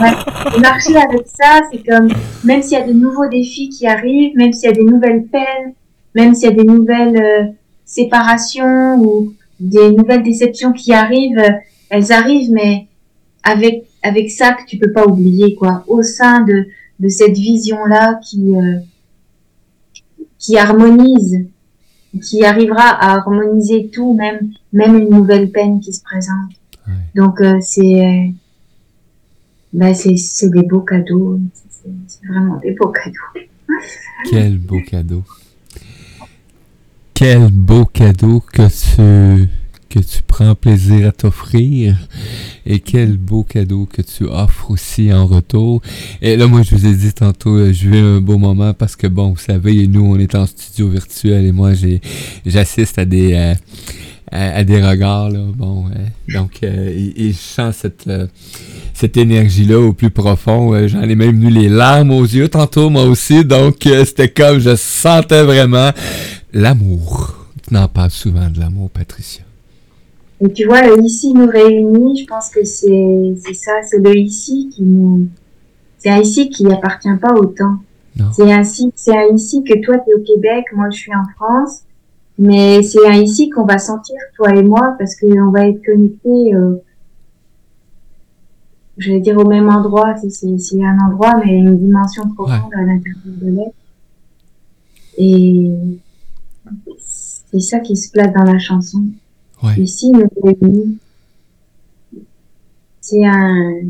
B: ouais. marcher avec ça, c'est comme, même s'il y a de nouveaux défis qui arrivent, même s'il y a des nouvelles peines, même s'il y a des nouvelles euh, séparations ou des nouvelles déceptions qui arrivent, elles arrivent, mais avec avec ça que tu peux pas oublier, quoi. Au sein de de cette vision-là qui, euh, qui harmonise, qui arrivera à harmoniser tout, même, même une nouvelle peine qui se présente. Donc, euh, c'est, bah, c'est, c'est des beaux cadeaux. C'est vraiment des beaux cadeaux.
A: Quel beau cadeau. Quel beau cadeau que ce que tu prends plaisir à t'offrir et quel beau cadeau que tu offres aussi en retour. Et là, moi, je vous ai dit tantôt, euh, je vis un beau moment parce que, bon, vous savez, nous, on est en studio virtuel et moi, j'assiste à des, euh, à, des regards. Là. Bon, donc, il, il, sent cette, cette énergie-là au plus profond. J'en ai même eu les larmes aux yeux tantôt, moi aussi. Donc, c'était comme je sentais vraiment l'amour. Tu n'en parles souvent de l'amour, Patricia.
B: Et tu vois, le ici nous réunit, je pense que c'est ça, c'est le ici qui nous... C'est un ici qui appartient pas au temps. C'est ainsi, c'est un ici que toi tu es au Québec, moi je suis en France, mais c'est un ici qu'on va sentir toi et moi parce qu'on va être connectés. Euh, je vais dire au même endroit, c'est un endroit, mais une dimension profonde à l'intérieur de l'être. Et c'est ça qui se place dans la chanson. Ici, nous C'est un.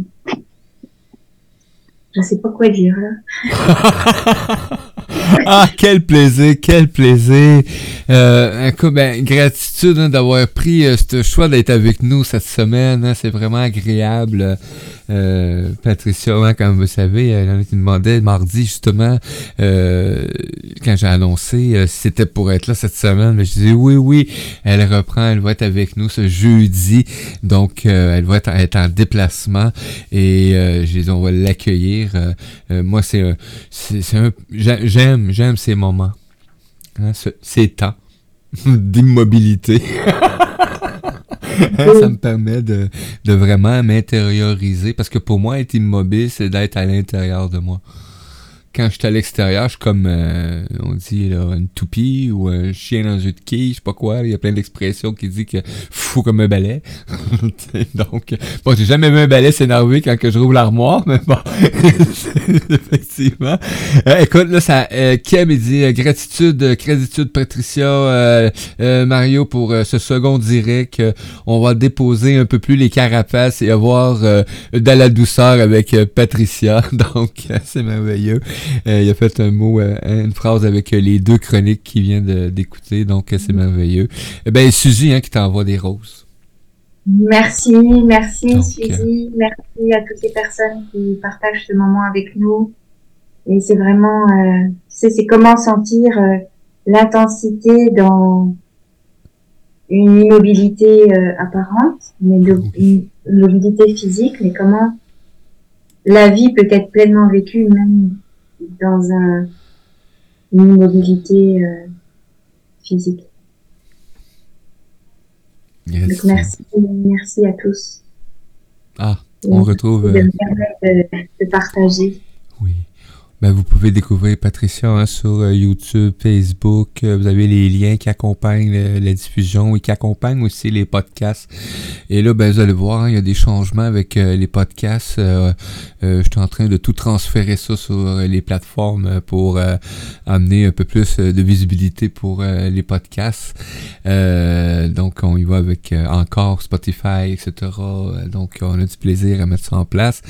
B: Je sais pas quoi dire là. <laughs>
A: ah, quel plaisir, quel plaisir. Euh, coup, ben, gratitude hein, d'avoir pris euh, ce choix d'être avec nous cette semaine. Hein. c'est vraiment agréable. Euh, Patricia, comme vous savez, elle qui demandait mardi justement, euh, quand j'ai annoncé euh, si c'était pour être là cette semaine, je disais oui, oui, elle reprend, elle va être avec nous ce jeudi, donc elle va être, en déplacement et je dis on va l'accueillir. moi, c'est c'est un, j'aime, j'aime ces moments, hein, ces temps <laughs> d'immobilité. <laughs> <laughs> ça me permet de, vraiment m'intérioriser. Parce que pour moi, être immobile, c'est d'être à l'intérieur de moi quand je suis à l'extérieur, je suis comme, euh, on dit, là, une toupie ou un chien dans une quille, je sais pas quoi. Il y a plein d'expressions qui disent que fou comme un balai. <laughs> Donc, bon, j'ai jamais vu un balai s'énerver quand que je rouvre l'armoire, <laughs> mais bon, <laughs> effectivement. Euh, écoute, là, ça, euh, Kim, il dit, euh, gratitude, gratitude, Patricia, Mario, pour ce second direct. on va déposer un peu plus les carapaces et avoir de la douceur avec Patricia. Donc, c'est merveilleux. Euh, il a fait un mot, euh, une phrase avec euh, les deux chroniques qu'il vient d'écouter, donc c'est mm. merveilleux. Eh ben Suzy hein, qui t'envoie des roses.
B: Merci, merci Suzy, merci à toutes les personnes qui partagent ce moment avec nous. Et c'est vraiment, tu sais, c'est comment sentir l'intensité dans une immobilité apparente, mais une immobilité physique, mais comment la vie peut être pleinement vécue même dans un, une mobilité euh, physique. Donc merci, merci à tous.
A: Ah, on retrouve.
B: Euh, de, de partager.
A: Oui. Ben, vous pouvez découvrir Patricia hein, sur euh, YouTube, Facebook. Euh, vous avez les liens qui accompagnent la diffusion et qui accompagnent aussi les podcasts. Et là, ben, vous allez voir, hein, il y a des changements avec euh, les podcasts. je suis en train de tout transférer ça sur les plateformes pour amener un peu plus de visibilité pour les podcasts. donc, on y va avec encore Spotify, etc. Donc, on a du plaisir à mettre ça en place.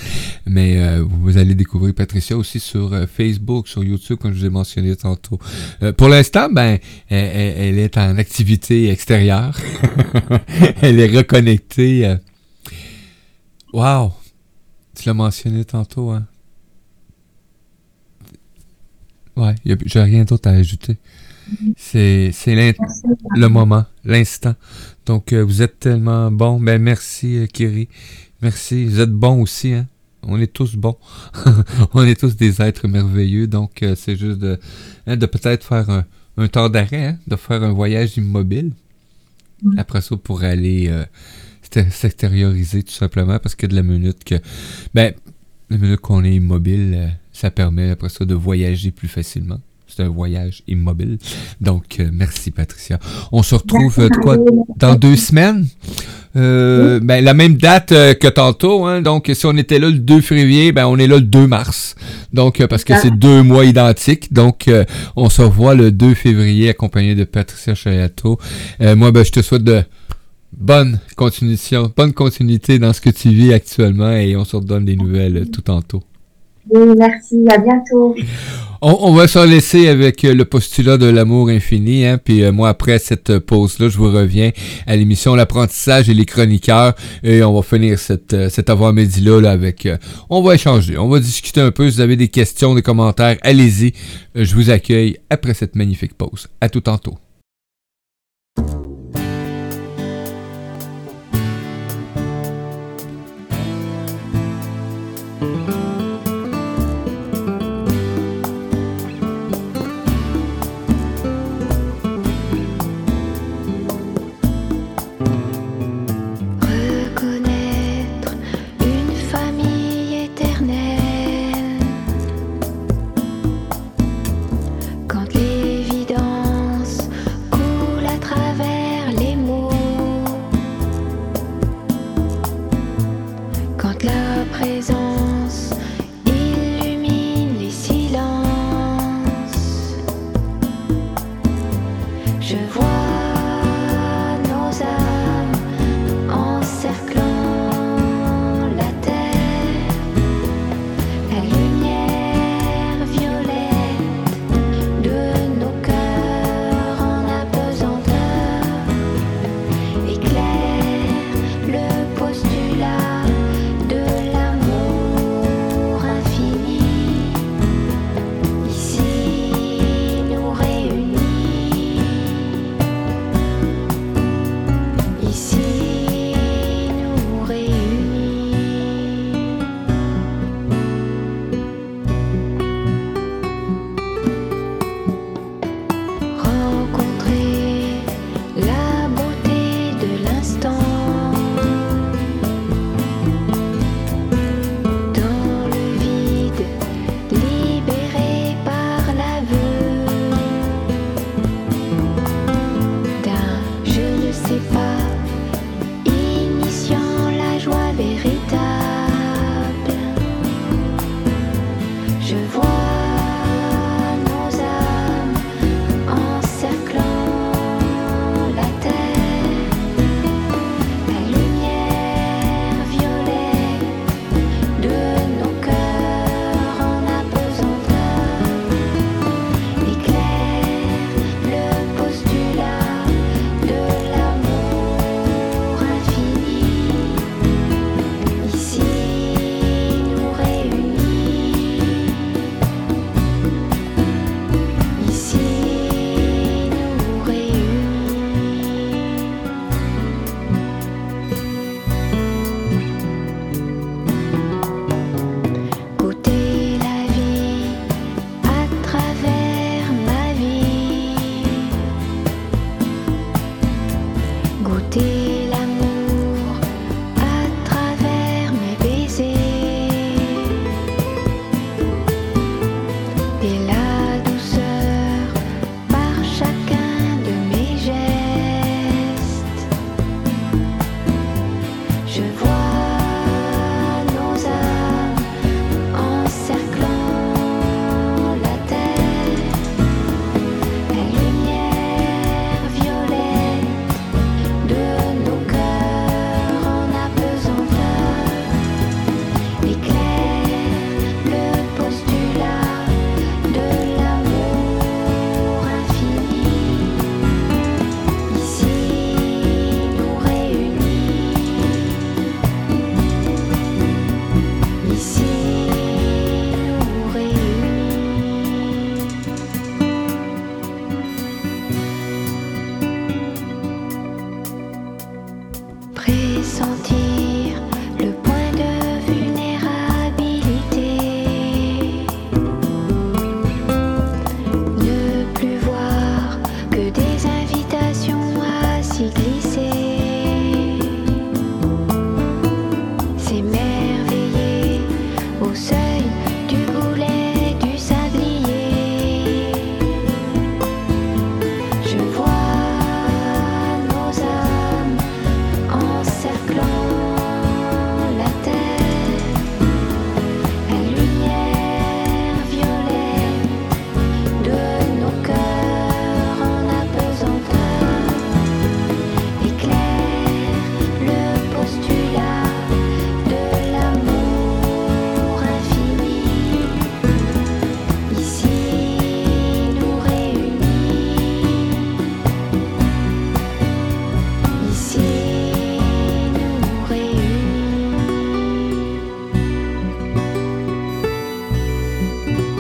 A: Mais vous allez découvrir Patricia aussi sur euh, Facebook, sur YouTube, comme je vous ai mentionné tantôt. Euh, pour l'instant, ben, elle, est en activité extérieure. <laughs> elle est reconnectée. Euh. Wow! Tu l'as mentionné tantôt, hein? Ouais, j'ai rien d'autre à ajouter. C'est le moment, l'instant. Donc, vous êtes tellement bon. Ben, merci, Kiri. Merci. Vous êtes bon aussi, hein? On est tous bons. <laughs> on est tous des êtres merveilleux. Donc, euh, c'est juste de, hein, de peut-être faire un, un temps d'arrêt, hein, de faire un voyage immobile. Mm. Après ça, pour aller euh, s'extérioriser tout simplement parce que de la minute que. Ben, la minute qu'on est immobile, euh, ça permet après ça de voyager plus facilement. C'est un voyage immobile. Donc, merci Patricia. On se retrouve quoi, dans deux semaines? Euh, ben, la même date euh, que tantôt. Hein, donc, si on était là le 2 février, ben, on est là le 2 mars. Donc, euh, parce que c'est deux mois identiques. Donc, on se revoit le 2 février accompagné de Patricia Chayato. moi, ben, je te souhaite de bonne continuation, bonne continuité dans ce que tu vis actuellement et on se redonne des nouvelles tout tantôt.
B: Oui, merci. À bientôt.
A: On, va s'en laisser avec euh, le postulat de l'amour infini. Hein, puis euh, moi, après cette pause-là, je vous reviens à l'émission L'apprentissage et les chroniqueurs. Et on va finir euh, cet avant-midi-là là, avec... on va échanger, on va discuter un peu. Si vous avez des questions, des commentaires, allez-y. Je vous accueille après cette magnifique pause. À tout tantôt.